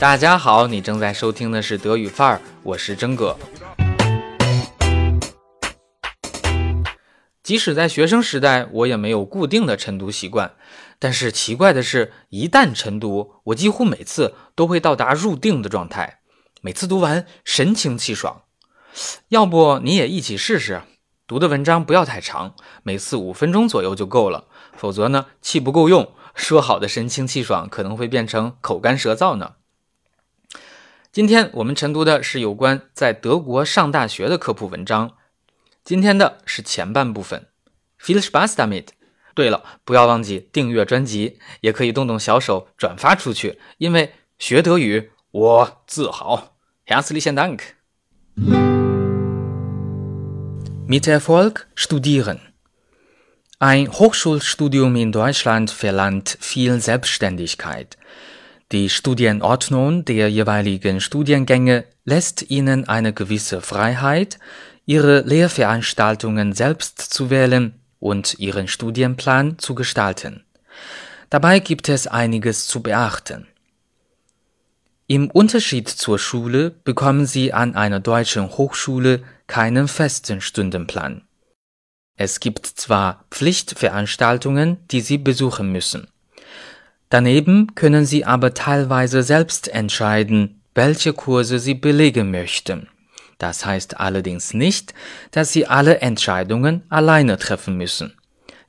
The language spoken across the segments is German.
大家好，你正在收听的是德语范儿，我是真哥。即使在学生时代，我也没有固定的晨读习惯。但是奇怪的是，一旦晨读，我几乎每次都会到达入定的状态，每次读完神清气爽。要不你也一起试试？读的文章不要太长，每次五分钟左右就够了。否则呢，气不够用，说好的神清气爽可能会变成口干舌燥呢。今天我们晨读的是有关在德国上大学的科普文章。今天的是前半部分。Viel Spaß damit！对了，不要忘记订阅专辑，也可以动动小手转发出去，因为学德语我自豪。Herzlichen Dank! Mit Erfolg studieren. Ein Hochschulstudium in Deutschland verlangt viel Selbstständigkeit. Die Studienordnung der jeweiligen Studiengänge lässt ihnen eine gewisse Freiheit, ihre Lehrveranstaltungen selbst zu wählen und ihren Studienplan zu gestalten. Dabei gibt es einiges zu beachten. Im Unterschied zur Schule bekommen Sie an einer deutschen Hochschule keinen festen Stundenplan. Es gibt zwar Pflichtveranstaltungen, die Sie besuchen müssen. Daneben können Sie aber teilweise selbst entscheiden, welche Kurse Sie belegen möchten. Das heißt allerdings nicht, dass Sie alle Entscheidungen alleine treffen müssen.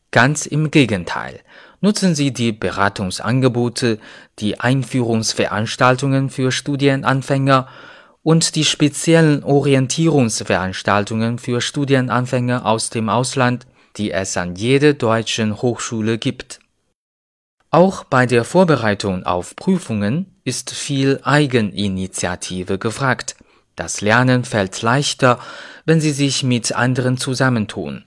Ganz im Gegenteil. Nutzen Sie die Beratungsangebote, die Einführungsveranstaltungen für Studienanfänger und die speziellen Orientierungsveranstaltungen für Studienanfänger aus dem Ausland, die es an jeder deutschen Hochschule gibt. Auch bei der Vorbereitung auf Prüfungen ist viel Eigeninitiative gefragt. Das Lernen fällt leichter, wenn Sie sich mit anderen zusammentun.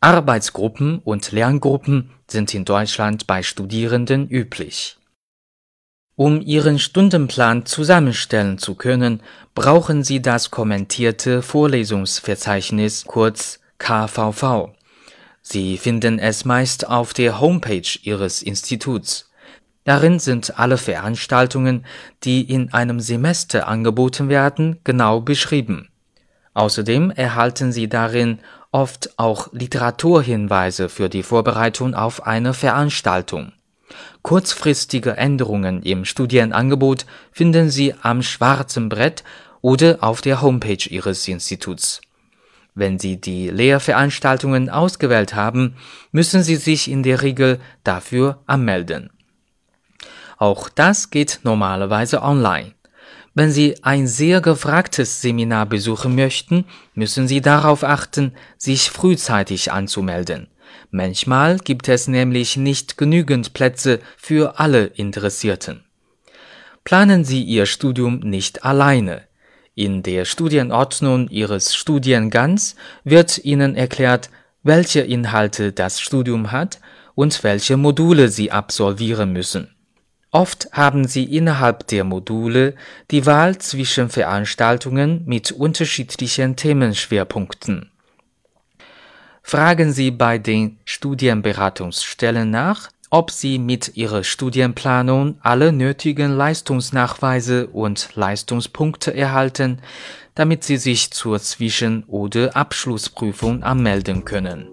Arbeitsgruppen und Lerngruppen sind in Deutschland bei Studierenden üblich. Um Ihren Stundenplan zusammenstellen zu können, brauchen Sie das kommentierte Vorlesungsverzeichnis kurz KVV. Sie finden es meist auf der Homepage Ihres Instituts. Darin sind alle Veranstaltungen, die in einem Semester angeboten werden, genau beschrieben. Außerdem erhalten Sie darin oft auch Literaturhinweise für die Vorbereitung auf eine Veranstaltung. Kurzfristige Änderungen im Studienangebot finden Sie am schwarzen Brett oder auf der Homepage Ihres Instituts. Wenn Sie die Lehrveranstaltungen ausgewählt haben, müssen Sie sich in der Regel dafür anmelden. Auch das geht normalerweise online. Wenn Sie ein sehr gefragtes Seminar besuchen möchten, müssen Sie darauf achten, sich frühzeitig anzumelden. Manchmal gibt es nämlich nicht genügend Plätze für alle Interessierten. Planen Sie Ihr Studium nicht alleine. In der Studienordnung Ihres Studiengangs wird Ihnen erklärt, welche Inhalte das Studium hat und welche Module Sie absolvieren müssen. Oft haben Sie innerhalb der Module die Wahl zwischen Veranstaltungen mit unterschiedlichen Themenschwerpunkten. Fragen Sie bei den Studienberatungsstellen nach, ob Sie mit Ihrer Studienplanung alle nötigen Leistungsnachweise und Leistungspunkte erhalten, damit Sie sich zur Zwischen- oder Abschlussprüfung anmelden können.